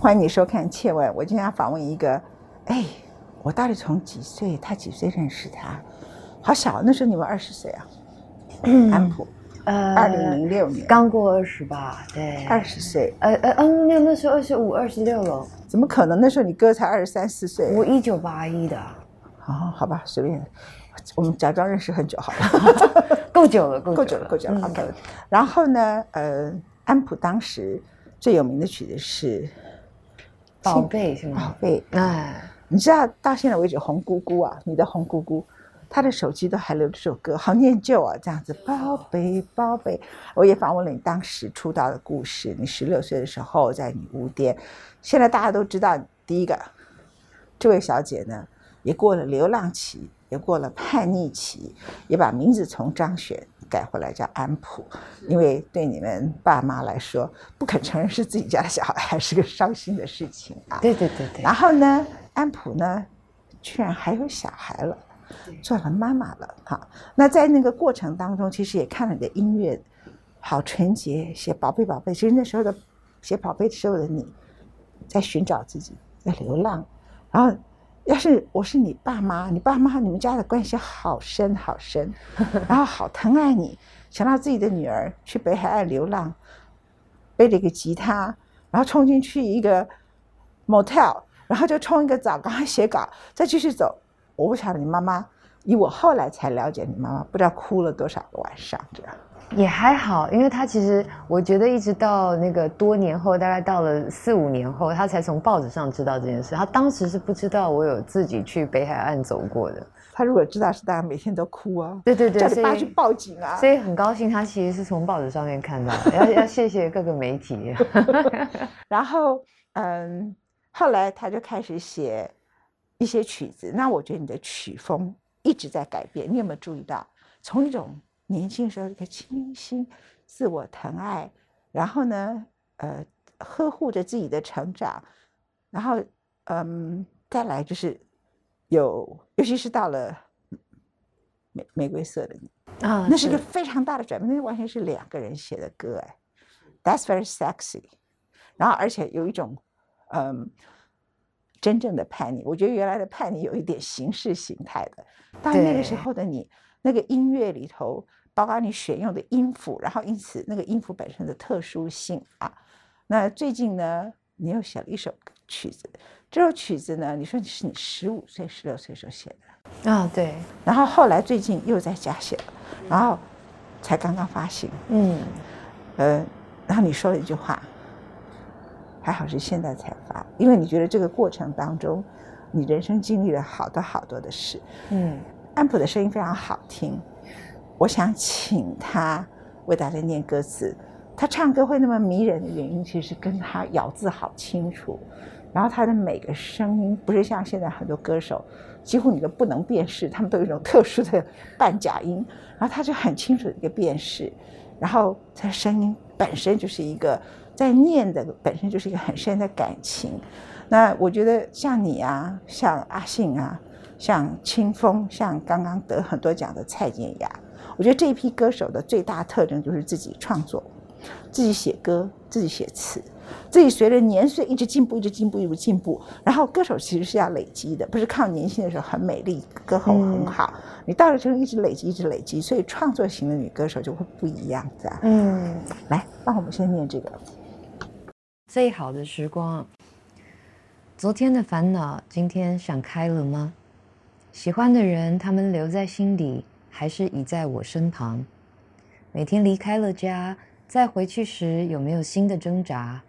欢迎你收看《切问》。我今天要访问一个，哎，我到底从几岁？他几岁认识他？好小，那时候你们二十岁啊？安普，呃，二零零六年，刚过二十吧？对，二十岁。呃呃嗯，那那时候二十五、二十六了。怎么可能？那时候你哥才二十三四岁。我一九八一的。哦，好吧，随便。我们假装认识很久好了，够久了，够久了，够久了。OK。然后呢，呃，安普当时最有名的曲子是《宝贝》，是吗？宝贝。哎，你知道到现在为止，红姑姑啊，你的红姑姑，她的手机都还留这首歌，好念旧啊，这样子。宝贝，宝贝。我也访问了你当时出道的故事，你十六岁的时候在女巫店。现在大家都知道，第一个，这位小姐呢，也过了流浪期。也过了叛逆期，也把名字从张选改回来叫安普，因为对你们爸妈来说，不肯承认是自己家的小孩，还是个伤心的事情啊。对对对对。然后呢，安普呢，居然还有小孩了，做了妈妈了。哈，那在那个过程当中，其实也看了你的音乐，好纯洁，写宝贝宝贝。其实那时候的写宝贝的时候的你，在寻找自己，在流浪，然后。要是我是你爸妈，你爸妈你们家的关系好深好深，然后好疼爱你，想到自己的女儿去北海岸流浪，背着一个吉他，然后冲进去一个 motel，然后就冲一个澡，赶快写稿，再继续走。我不晓得你妈妈，以我后来才了解你妈妈，不知道哭了多少个晚上这样。也还好，因为他其实我觉得一直到那个多年后，大概到了四五年后，他才从报纸上知道这件事。他当时是不知道我有自己去北海岸走过的。他如果知道，是大家每天都哭啊。对对对，叫你爸去报警啊。所以很高兴，他其实是从报纸上面看到。要要谢谢各个媒体。然后嗯，后来他就开始写一些曲子。那我觉得你的曲风一直在改变。你有没有注意到，从一种年轻时候一个清新、自我疼爱，然后呢，呃，呵护着自己的成长，然后，嗯，再来就是有，尤其是到了玫玫瑰色的你啊，那是一个非常大的转变，那完全是两个人写的歌哎，That's very sexy，然后而且有一种嗯真正的叛逆，我觉得原来的叛逆有一点形式形态的，到那个时候的你，那个音乐里头。包括你选用的音符，然后因此那个音符本身的特殊性啊。那最近呢，你又写了一首曲子，这首曲子呢，你说你是你十五岁、十六岁时候写的啊？对。然后后来最近又在家写了，然后才刚刚发行。嗯。呃，然后你说了一句话，还好是现在才发，因为你觉得这个过程当中，你人生经历了好多好多的事。嗯。安普的声音非常好听。我想请他为大家念歌词。他唱歌会那么迷人的原因，其实跟他咬字好清楚，然后他的每个声音不是像现在很多歌手，几乎你都不能辨识，他们都有一种特殊的半假音，然后他就很清楚的一个辨识，然后他声音本身就是一个在念的，本身就是一个很深的感情。那我觉得像你啊，像阿信啊，像清风，像刚刚得很多奖的蔡健雅。我觉得这一批歌手的最大特征就是自己创作，自己写歌，自己写词，自己随着年岁一直进步，一直进步，一直进步。然后歌手其实是要累积的，不是靠年轻的时候很美丽，歌喉很好。你到了之后一直累积，一直累积，所以创作型的女歌手就会不一样，这样。嗯，来，帮我们先念这个。最好的时光，昨天的烦恼，今天想开了吗？喜欢的人，他们留在心底。还是已在我身旁。每天离开了家，再回去时有没有新的挣扎？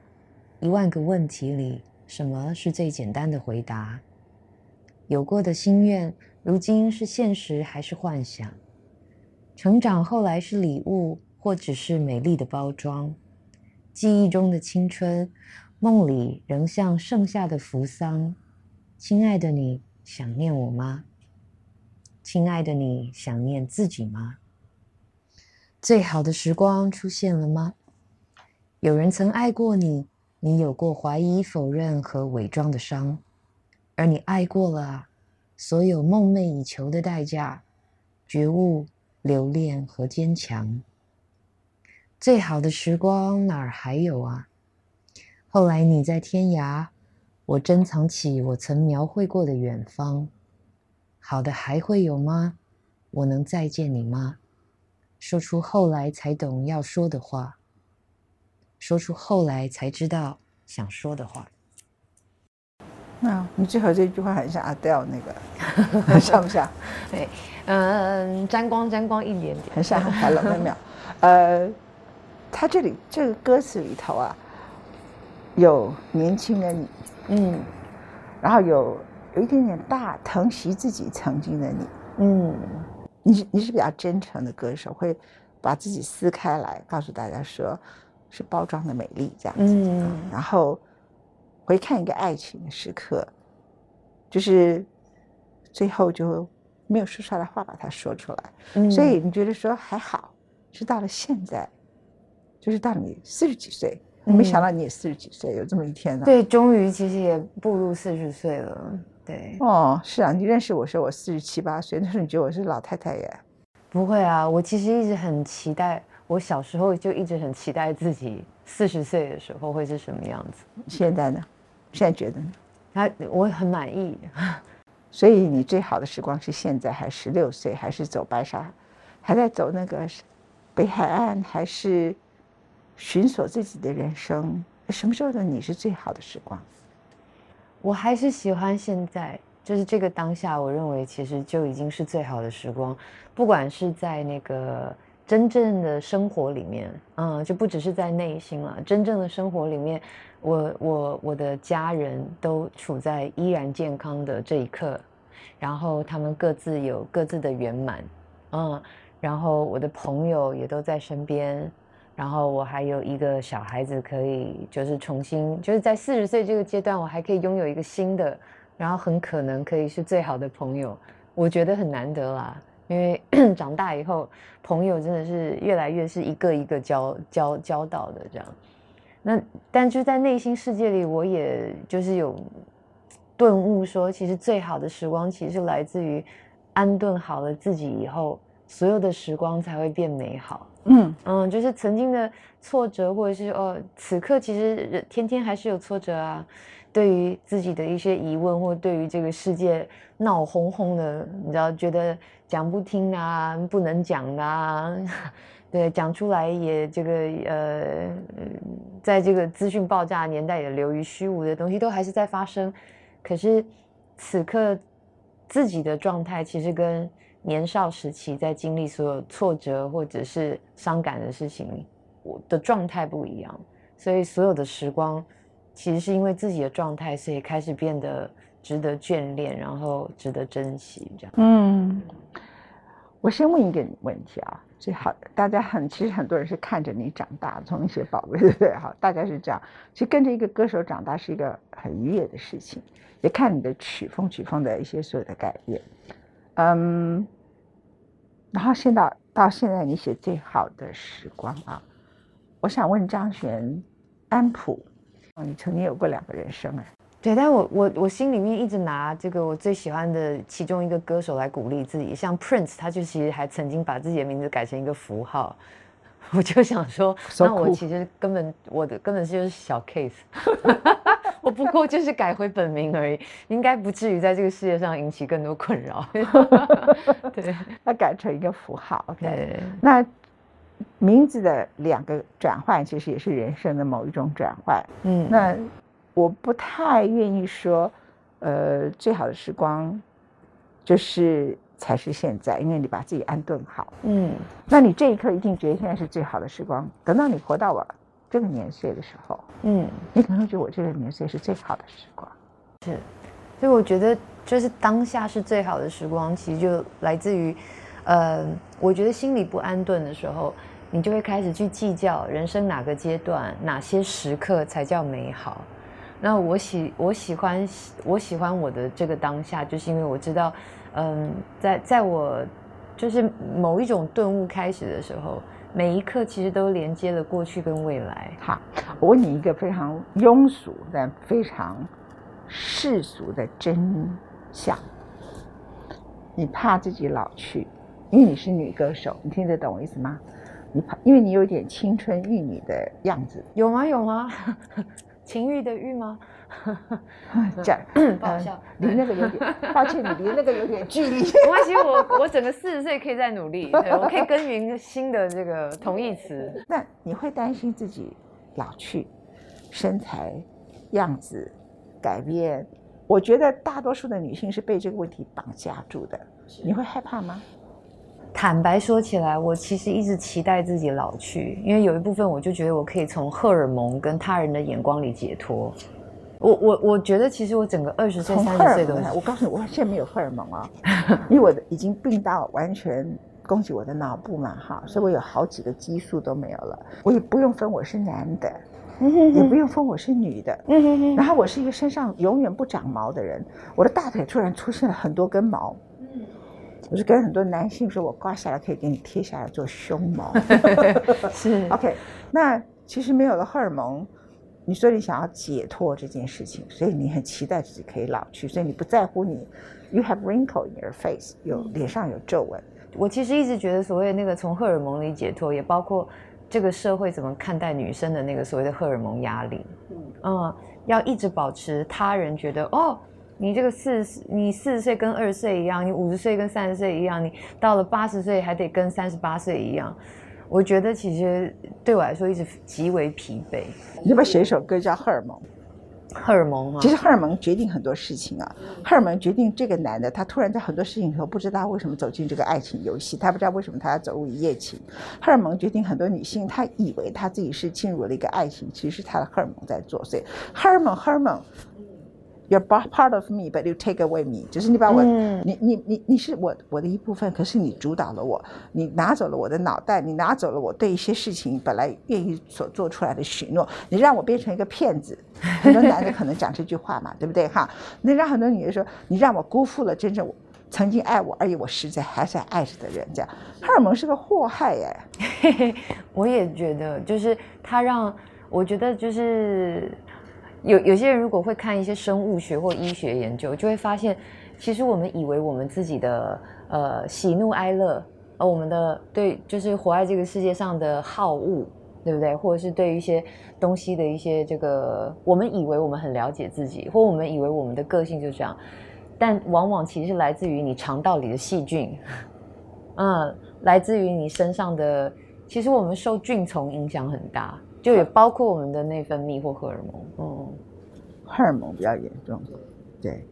一万个问题里，什么是最简单的回答？有过的心愿，如今是现实还是幻想？成长后来是礼物，或只是美丽的包装？记忆中的青春，梦里仍像盛夏的扶桑。亲爱的，你想念我吗？亲爱的，你想念自己吗？最好的时光出现了吗？有人曾爱过你，你有过怀疑、否认和伪装的伤，而你爱过了，所有梦寐以求的代价，觉悟、留恋和坚强。最好的时光哪儿还有啊？后来你在天涯，我珍藏起我曾描绘过的远方。好的还会有吗？我能再见你吗？说出后来才懂要说的话，说出后来才知道想说的话。那你最后这句话很像阿黛尔那个，像不像？对，嗯，沾光沾光一点点，很像海冷妙。呃，他这里这个歌词里头啊，有年轻的你，嗯，然后有有一点点大疼惜自己曾经的你，嗯，你是你是比较真诚的歌手，会把自己撕开来，告诉大家说，是包装的美丽这样子，嗯，然后。回看一个爱情的时刻，就是最后就没有说出来的话把它说出来，嗯。所以你觉得说还好，是到了现在，就是到你四十几岁，没想到你也四十几岁，有这么一天呢。对，终于其实也步入四十岁了。对，哦，是啊，你认识我说我四十七八岁，那时候你觉得我是老太太耶？不会啊，我其实一直很期待，我小时候就一直很期待自己四十岁的时候会是什么样子。现在呢？现在觉得呢？他我很满意，所以你最好的时光是现在，还是十六岁，还是走白沙，还在走那个北海岸，还是寻索自己的人生？什么时候的你是最好的时光？我还是喜欢现在，就是这个当下，我认为其实就已经是最好的时光，不管是在那个。真正的生活里面，嗯，就不只是在内心了。真正的生活里面，我我我的家人都处在依然健康的这一刻，然后他们各自有各自的圆满，嗯，然后我的朋友也都在身边，然后我还有一个小孩子可以，就是重新，就是在四十岁这个阶段，我还可以拥有一个新的，然后很可能可以是最好的朋友，我觉得很难得啦。因为 长大以后，朋友真的是越来越是一个一个交交交到的这样。那但就在内心世界里，我也就是有顿悟，说其实最好的时光，其实来自于安顿好了自己以后，所有的时光才会变美好。嗯嗯，就是曾经的挫折，或者是哦，此刻其实天天还是有挫折啊。对于自己的一些疑问，或对于这个世界闹哄哄的，你知道，觉得。讲不听啊，不能讲啊，对，讲出来也这个呃，在这个资讯爆炸年代也流于虚无的东西都还是在发生。可是此刻自己的状态其实跟年少时期在经历所有挫折或者是伤感的事情，我的状态不一样。所以所有的时光其实是因为自己的状态，所以开始变得。值得眷恋，然后值得珍惜，这样。嗯，我先问一个问题啊，最好大家很，其实很多人是看着你长大，从一些宝贝，对不对？好，大概是这样。其实跟着一个歌手长大是一个很愉悦的事情，也看你的曲风、曲风的一些所有的改变。嗯，然后现在到现在，你写最好的时光啊，我想问张悬、安普，你曾经有过两个人生哎。对，但我我我心里面一直拿这个我最喜欢的其中一个歌手来鼓励自己，像 Prince，他就其实还曾经把自己的名字改成一个符号，我就想说，那我其实根本我的根本就是小 case，我不过就是改回本名而已，应该不至于在这个世界上引起更多困扰。对，他改成一个符号，OK，那名字的两个转换其实也是人生的某一种转换，嗯，那。我不太愿意说，呃，最好的时光就是才是现在，因为你把自己安顿好。嗯，那你这一刻一定觉得现在是最好的时光。等到你活到我这个年岁的时候，嗯，你可能觉得我这个年岁是最好的时光。是，所以我觉得就是当下是最好的时光，其实就来自于，呃，我觉得心里不安顿的时候，你就会开始去计较人生哪个阶段、哪些时刻才叫美好。那我喜我喜欢我喜欢我的这个当下，就是因为我知道，嗯，在在我就是某一种顿悟开始的时候，每一刻其实都连接了过去跟未来。好，我问你一个非常庸俗但非常世俗的真相：你怕自己老去，因为你是女歌手，你听得懂我意思吗？你怕，因为你有点青春玉女的样子。有吗？有吗？情欲的欲吗？讲不好笑，离那个有点，抱歉，你离那个有点距离。没关系，我我整个四十岁可以再努力，对我可以耕耘新的这个同义词。那你会担心自己老去，身材样子改变？我觉得大多数的女性是被这个问题绑架住的，你会害怕吗？坦白说起来，我其实一直期待自己老去，因为有一部分我就觉得我可以从荷尔蒙跟他人的眼光里解脱。我我我觉得其实我整个二十岁三十岁的，我告诉你，我现在没有荷尔蒙啊，因为我的已经病到完全攻击我的脑部嘛，哈，所以我有好几个激素都没有了，我也不用分我是男的，也不用分我是女的，然后我是一个身上永远不长毛的人，我的大腿突然出现了很多根毛。我是跟很多男性说，我刮下来可以给你贴下来做胸毛。是 OK，那其实没有了荷尔蒙，你说你想要解脱这件事情，所以你很期待自己可以老去，所以你不在乎你，you have wrinkle in your face，有脸上有皱纹。我其实一直觉得，所谓那个从荷尔蒙里解脱，也包括这个社会怎么看待女生的那个所谓的荷尔蒙压力。嗯，要一直保持他人觉得哦。你这个四十，你四十岁跟二十岁一样，你五十岁跟三十岁一样，你到了八十岁还得跟三十八岁一样。我觉得其实对我来说一直极为疲惫。你要不要写一首歌叫《荷尔蒙》？荷尔蒙啊，其实荷尔蒙决定很多事情啊。荷尔蒙决定这个男的，他突然在很多事情以后不知道为什么走进这个爱情游戏，他不知道为什么他要走入一夜情。荷尔蒙决定很多女性，她以为她自己是进入了一个爱情，其实是她的荷尔蒙在作祟。荷尔蒙，荷尔蒙。You're part of me, but you take away me。就是你把我，你你你你是我我的一部分，可是你主导了我，你拿走了我的脑袋，你拿走了我对一些事情本来愿意所做出来的许诺，你让我变成一个骗子。很多男的可能讲这句话嘛，对不对哈？那让很多女的说，你让我辜负了真正曾经爱我，而且我实在还在爱着的人。这样，荷尔蒙是个祸害耶。我也觉得，就是他让我觉得就是。有有些人如果会看一些生物学或医学研究，就会发现，其实我们以为我们自己的呃喜怒哀乐，呃我们的对就是活在这个世界上的好恶，对不对？或者是对一些东西的一些这个，我们以为我们很了解自己，或我们以为我们的个性就是这样，但往往其实来自于你肠道里的细菌，嗯，来自于你身上的，其实我们受菌虫影响很大。就也包括我们的内分泌或荷尔蒙，嗯，荷尔蒙比较严重，对。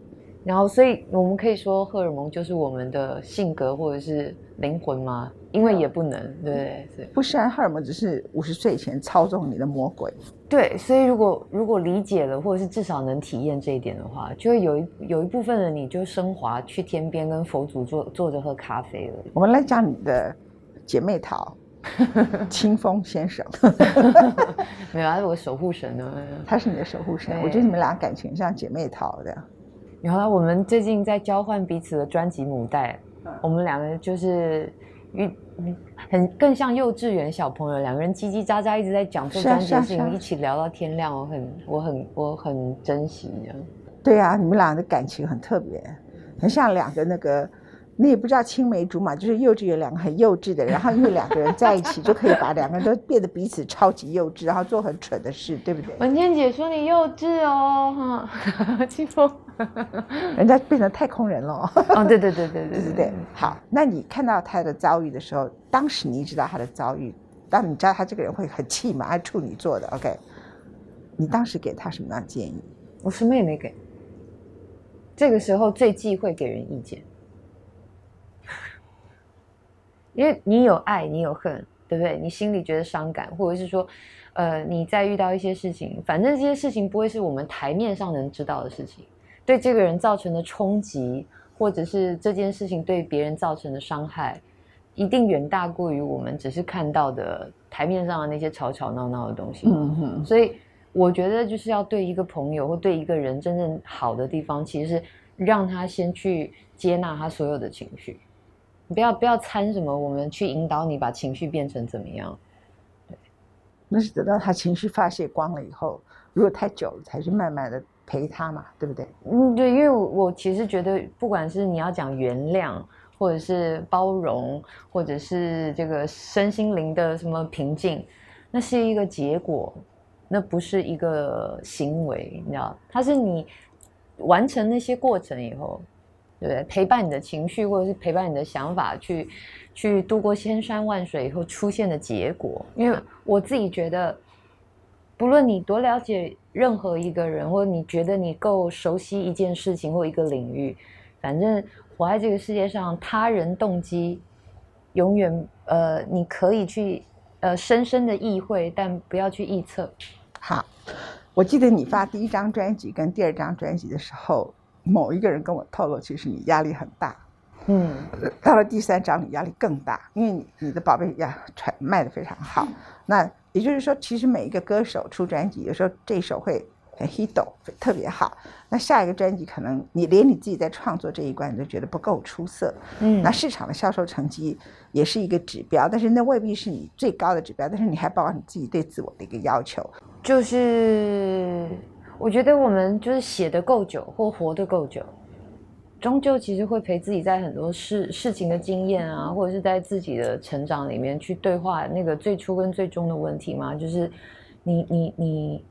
然后，所以我们可以说，荷尔蒙就是我们的性格或者是灵魂吗？因为也不能，对对？不是，荷尔蒙只是五十岁前操纵你的魔鬼。对，所以如果如果理解了，或者是至少能体验这一点的话，就会有一有一部分的你就升华去天边跟佛祖坐坐着喝咖啡了。我们来讲你的姐妹淘。清风先生，没有，他是我守护神呢。他是你的守护神，我觉得你们俩感情像姐妹淘的。然后我们最近在交换彼此的专辑母带，我们两个就是与很更像幼稚园小朋友，两个人叽叽喳喳一直在讲这专辑的事情，一起聊到天亮。我很我很我很珍惜这样。对啊，你们俩的感情很特别，很像两个那个。你也不知道青梅竹马，就是幼稚园两个很幼稚的，然后因为两个人在一起，就可以把两个人都变得彼此超级幼稚，然后做很蠢的事，对不对？文天姐说你幼稚哦，哈，清风，人家变成太空人了。哦，对对对对对对对。好，那你看到他的遭遇的时候，当时你知道他的遭遇，但你知道他这个人会很气嘛，爱处女座的，OK？你当时给他什么样的建议？我什么也没给。这个时候最忌讳给人意见。因为你有爱，你有恨，对不对？你心里觉得伤感，或者是说，呃，你在遇到一些事情，反正这些事情不会是我们台面上能知道的事情，对这个人造成的冲击，或者是这件事情对别人造成的伤害，一定远大过于我们只是看到的台面上的那些吵吵闹闹的东西。嗯哼。所以我觉得就是要对一个朋友或对一个人真正好的地方，其实是让他先去接纳他所有的情绪。不要不要参什么，我们去引导你把情绪变成怎么样？对，那是等到他情绪发泄光了以后，如果太久了，才去慢慢的陪他嘛，对不对？嗯，对，因为我我其实觉得，不管是你要讲原谅，或者是包容，或者是这个身心灵的什么平静，那是一个结果，那不是一个行为，你知道，它是你完成那些过程以后，对不对？陪伴你的情绪，或者是陪伴你的想法，去去度过千山万水以后出现的结果。因为我自己觉得，不论你多了解任何一个人，或者你觉得你够熟悉一件事情或一个领域，反正活在这个世界上，他人动机永远呃，你可以去。呃，深深的意会，但不要去臆测。好，我记得你发第一张专辑跟第二张专辑的时候，某一个人跟我透露，其实你压力很大。嗯，到了第三章，你压力更大，因为你你的宝贝呀传卖的非常好。那也就是说，其实每一个歌手出专辑，有时候这首会。很 hit 特别好，那下一个专辑可能你连你自己在创作这一关你都觉得不够出色，嗯，那市场的销售成绩也是一个指标，但是那未必是你最高的指标，但是你还包括你自己对自我的一个要求，就是我觉得我们就是写的够久或活得够久，终究其实会陪自己在很多事事情的经验啊，或者是在自己的成长里面去对话那个最初跟最终的问题嘛，就是你你你。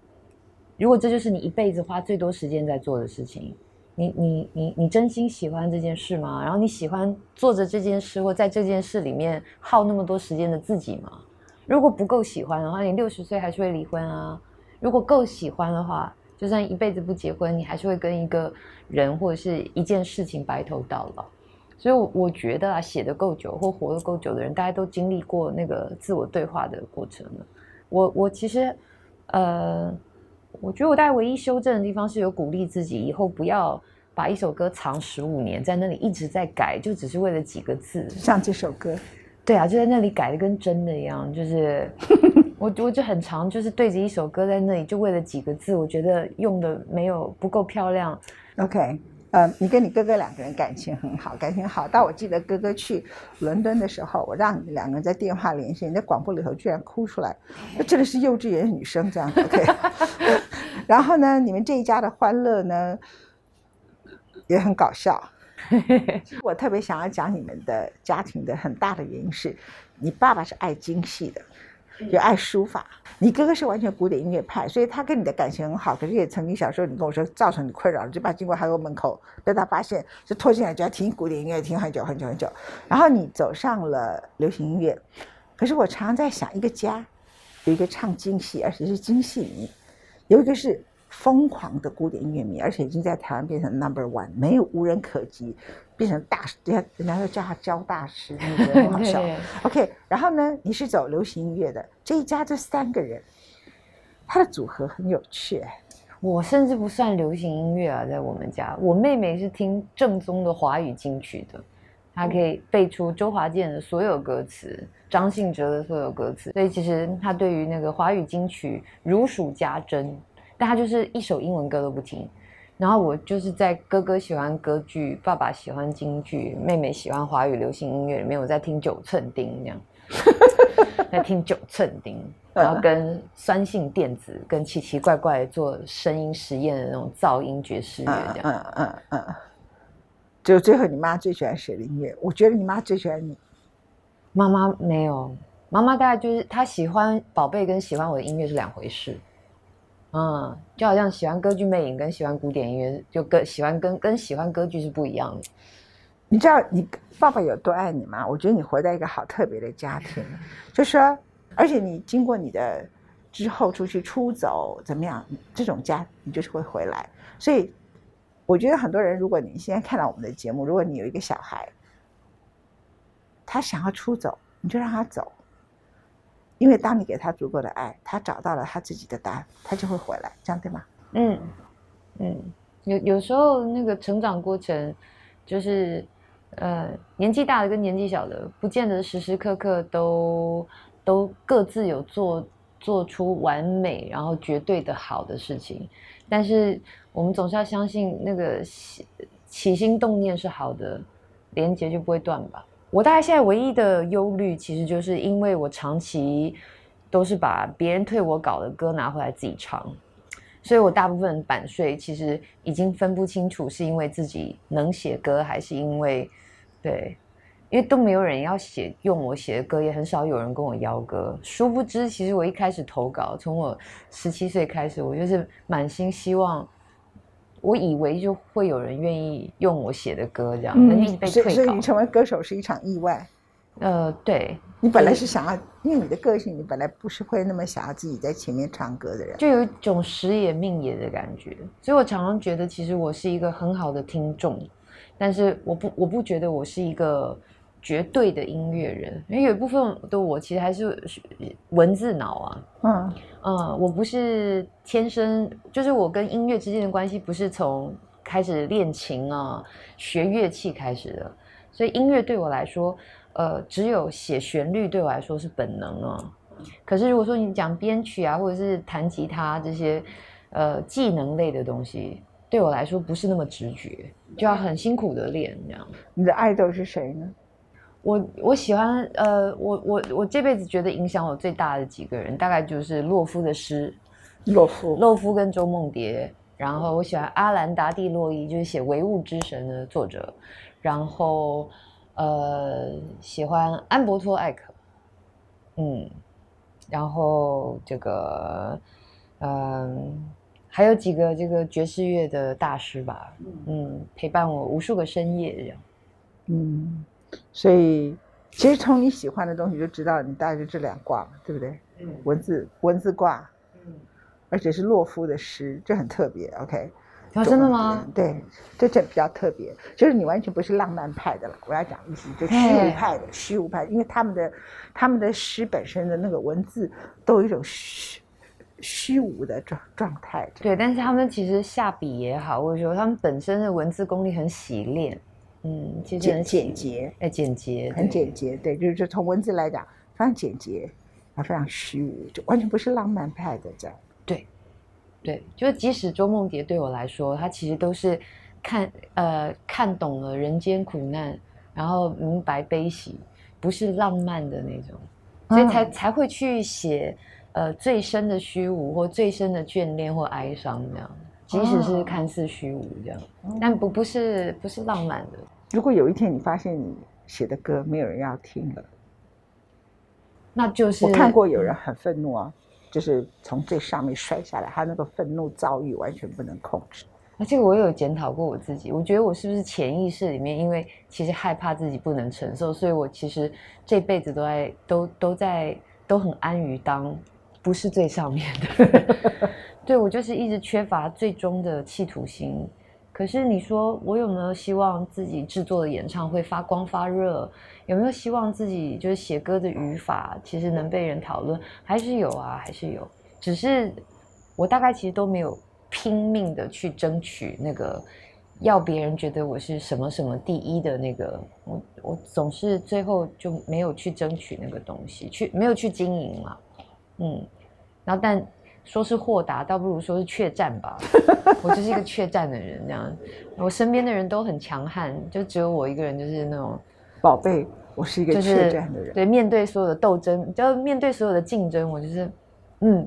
如果这就是你一辈子花最多时间在做的事情，你你你你真心喜欢这件事吗？然后你喜欢做着这件事或在这件事里面耗那么多时间的自己吗？如果不够喜欢的话，你六十岁还是会离婚啊。如果够喜欢的话，就算一辈子不结婚，你还是会跟一个人或者是一件事情白头到老。所以，我我觉得啊，写的够久或活得够久的人，大家都经历过那个自我对话的过程了。我我其实，呃。我觉得我大概唯一修正的地方是有鼓励自己以后不要把一首歌藏十五年，在那里一直在改，就只是为了几个字。像这首歌，对啊，就在那里改的跟真的一样，就是我我就很长，就是对着一首歌在那里，就为了几个字，我觉得用的没有不够漂亮。OK。呃，你跟你哥哥两个人感情很好，感情好。到我记得哥哥去伦敦的时候，我让你们两个人在电话连线，你在广播里头居然哭出来，那真的是幼稚园女生这样。OK，然后呢，你们这一家的欢乐呢也很搞笑。我特别想要讲你们的家庭的很大的原因是，你爸爸是爱京戏的。就爱书法，你哥哥是完全古典音乐派，所以他跟你的感情很好。可是也曾经小时候你跟我说造成你困扰，就把经过韩国门口被他发现，就拖进来就要听古典音乐，听很久很久很久。然后你走上了流行音乐，可是我常常在想，一个家有一个唱京戏，而且是京戏迷，有一个是。疯狂的古典音乐迷，而且已经在台湾变成 number one，没有无人可及，变成大师，人家人家叫他教大师，那个很好笑。OK，然后呢，你是走流行音乐的，这一家这三个人，他的组合很有趣。我甚至不算流行音乐啊，在我们家，我妹妹是听正宗的华语金曲的，她可以背出周华健的所有歌词，张信哲的所有歌词，所以其实她对于那个华语金曲如数家珍。但他就是一首英文歌都不听，然后我就是在哥哥喜欢歌剧，爸爸喜欢京剧，妹妹喜欢华语流行音乐里面，我在听九寸钉这样，在听九寸钉，然后跟酸性电子，跟奇奇怪怪做声音实验的那种噪音爵士乐这样，嗯嗯嗯，就最后你妈最喜欢谁的音乐？我觉得你妈最喜欢你，妈妈没有，妈妈大概就是她喜欢宝贝跟喜欢我的音乐是两回事。嗯，就好像喜欢歌剧魅影跟喜欢古典音乐，就跟喜欢跟跟喜欢歌剧是不一样的。你知道你爸爸有多爱你吗？我觉得你活在一个好特别的家庭，就说，而且你经过你的之后出去出走怎么样，这种家你就是会回来。所以我觉得很多人，如果你现在看到我们的节目，如果你有一个小孩，他想要出走，你就让他走。因为当你给他足够的爱，他找到了他自己的答案，他就会回来，这样对吗？嗯嗯，有有时候那个成长过程，就是呃年纪大的跟年纪小的，不见得时时刻刻都都各自有做做出完美然后绝对的好的事情，但是我们总是要相信那个起心动念是好的，连接就不会断吧。我大概现在唯一的忧虑，其实就是因为我长期都是把别人退我稿的歌拿回来自己唱，所以我大部分版税其实已经分不清楚，是因为自己能写歌，还是因为对，因为都没有人要写用我写的歌，也很少有人跟我邀歌。殊不知，其实我一开始投稿，从我十七岁开始，我就是满心希望，我以为就会有人愿意用我写的歌，这样，嗯，一直被退稿。所以你成为歌手是一场意外。呃，对，你本来是想要，因为你的个性，你本来不是会那么想要自己在前面唱歌的人，就有一种时也命也的感觉。所以我常常觉得，其实我是一个很好的听众，但是我不，我不觉得我是一个。绝对的音乐人，因为有一部分的我其实还是文字脑啊，嗯嗯，我不是天生，就是我跟音乐之间的关系不是从开始练琴啊、学乐器开始的，所以音乐对我来说，呃，只有写旋律对我来说是本能啊。可是如果说你讲编曲啊，或者是弹吉他这些，呃，技能类的东西，对我来说不是那么直觉，就要很辛苦的练这样。你的爱豆是谁呢？我我喜欢呃，我我我这辈子觉得影响我最大的几个人，大概就是洛夫的诗，洛夫，洛夫跟周梦蝶，然后我喜欢阿兰达蒂洛伊，就是写《唯物之神》的作者，然后呃，喜欢安伯托艾克，嗯，然后这个嗯，还有几个这个爵士乐的大师吧，嗯，陪伴我无数个深夜这样，嗯。所以，其实从你喜欢的东西就知道，你大概就这两卦嘛，对不对？嗯。文字文字卦，嗯，而且是洛夫的诗，这很特别。OK。啊，真的吗？对，这这比较特别，就是你完全不是浪漫派的了。我要讲意思，就虚无派的，虚无派，因为他们的他们的诗本身的那个文字都有一种虚虚无的状状态。对，但是他们其实下笔也好，或者说他们本身的文字功力很洗练。嗯，简简洁，哎，简洁，很简洁，对，就是从文字来讲，非常简洁，啊，非常虚无，就完全不是浪漫派的这样。对，对，就是即使周梦蝶对我来说，她其实都是看呃看懂了人间苦难，然后明白悲喜，不是浪漫的那种，所以才才会去写呃最深的虚无或最深的眷恋或哀伤这样。即使是看似虚无这样，但不不是不是浪漫的。如果有一天你发现你写的歌没有人要听了，那就是我看过有人很愤怒啊，就是从最上面摔下来，他那个愤怒遭遇完全不能控制。而且我有检讨过我自己，我觉得我是不是潜意识里面，因为其实害怕自己不能承受，所以我其实这辈子都在都都在都很安于当不是最上面的。对我就是一直缺乏最终的企图心，可是你说我有没有希望自己制作的演唱会发光发热？有没有希望自己就是写歌的语法其实能被人讨论？还是有啊，还是有。只是我大概其实都没有拼命的去争取那个要别人觉得我是什么什么第一的那个，我我总是最后就没有去争取那个东西，去没有去经营嘛，嗯，然后但。说是豁达，倒不如说是怯战吧。我就是一个怯战的人，这样。我身边的人都很强悍，就只有我一个人，就是那种宝贝。我是一个怯战的人。对，面对所有的斗争，就面对所有的竞争，我就是，嗯，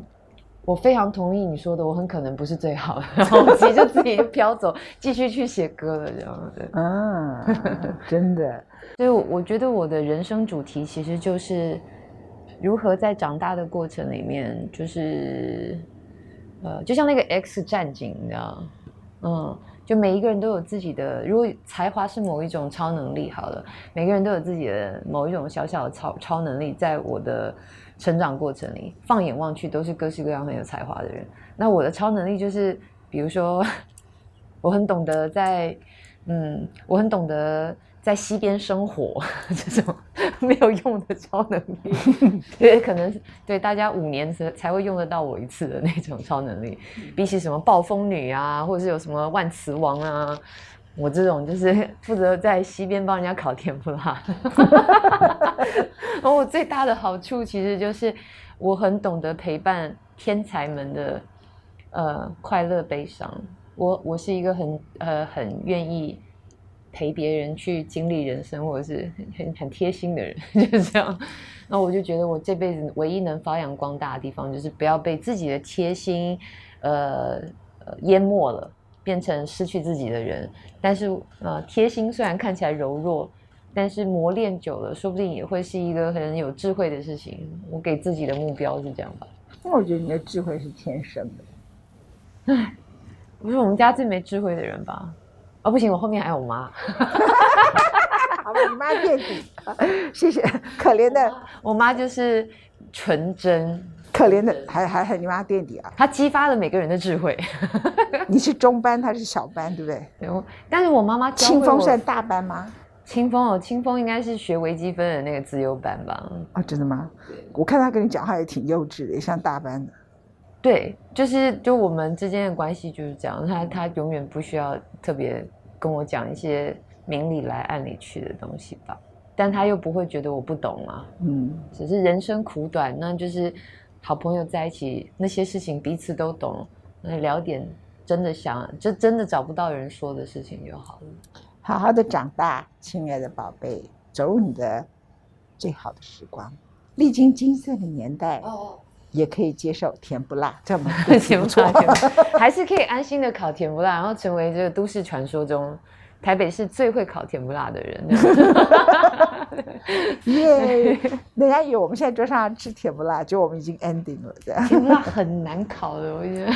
我非常同意你说的，我很可能不是最好的，然后自己就自己就飘走，继续去写歌了，这样子。啊，真的。所以，我觉得我的人生主题其实就是。如何在长大的过程里面，就是，呃，就像那个 X 战警，你知道，嗯，就每一个人都有自己的，如果才华是某一种超能力，好了，每个人都有自己的某一种小小的超超能力，在我的成长过程里，放眼望去都是各式各样很有才华的人。那我的超能力就是，比如说，我很懂得在，嗯，我很懂得。在溪边生活 这种没有用的超能力，因为可能对大家五年才才会用得到我一次的那种超能力，比起什么暴风女啊，或者是有什么万磁王啊，我这种就是 负责在溪边帮人家烤甜不辣。然后我最大的好处其实就是我很懂得陪伴天才们的呃快乐悲伤。我我是一个很呃很愿意。陪别人去经历人生，或者是很很贴心的人，就是这样。那我就觉得，我这辈子唯一能发扬光大的地方，就是不要被自己的贴心，呃呃淹没了，变成失去自己的人。但是，呃，贴心虽然看起来柔弱，但是磨练久了，说不定也会是一个很有智慧的事情。我给自己的目标是这样吧。那我觉得你的智慧是天生的。唉，我是我们家最没智慧的人吧？哦，不行，我后面还有我妈。好吧，你妈垫底，谢谢。可怜的，我妈就是纯真。可怜的，还还还你妈垫底啊？她激发了每个人的智慧。你是中班，她是小班，对不对？对。但是我妈妈清风算大班吗？清风哦，清风应该是学微积分的那个自由班吧？哦，真的吗？我看他跟你讲话也挺幼稚的，也像大班的。对，就是就我们之间的关系就是这样。他他永远不需要特别跟我讲一些明里来暗里去的东西吧？但他又不会觉得我不懂啊。嗯，只是人生苦短，那就是好朋友在一起，那些事情彼此都懂，那聊点真的想，就真的找不到人说的事情就好了。好好的长大，亲爱的宝贝，走入你的最好的时光。历经金色的年代，哦，也可以接受甜不辣 这么甜不辣，还是可以安心的烤甜不辣，然后成为这个都市传说中台北市最会烤甜不辣的人。耶！人家以为我们现在桌上吃甜不辣，就我们已经 ending 了，这样。甜不辣很难烤的，我觉得。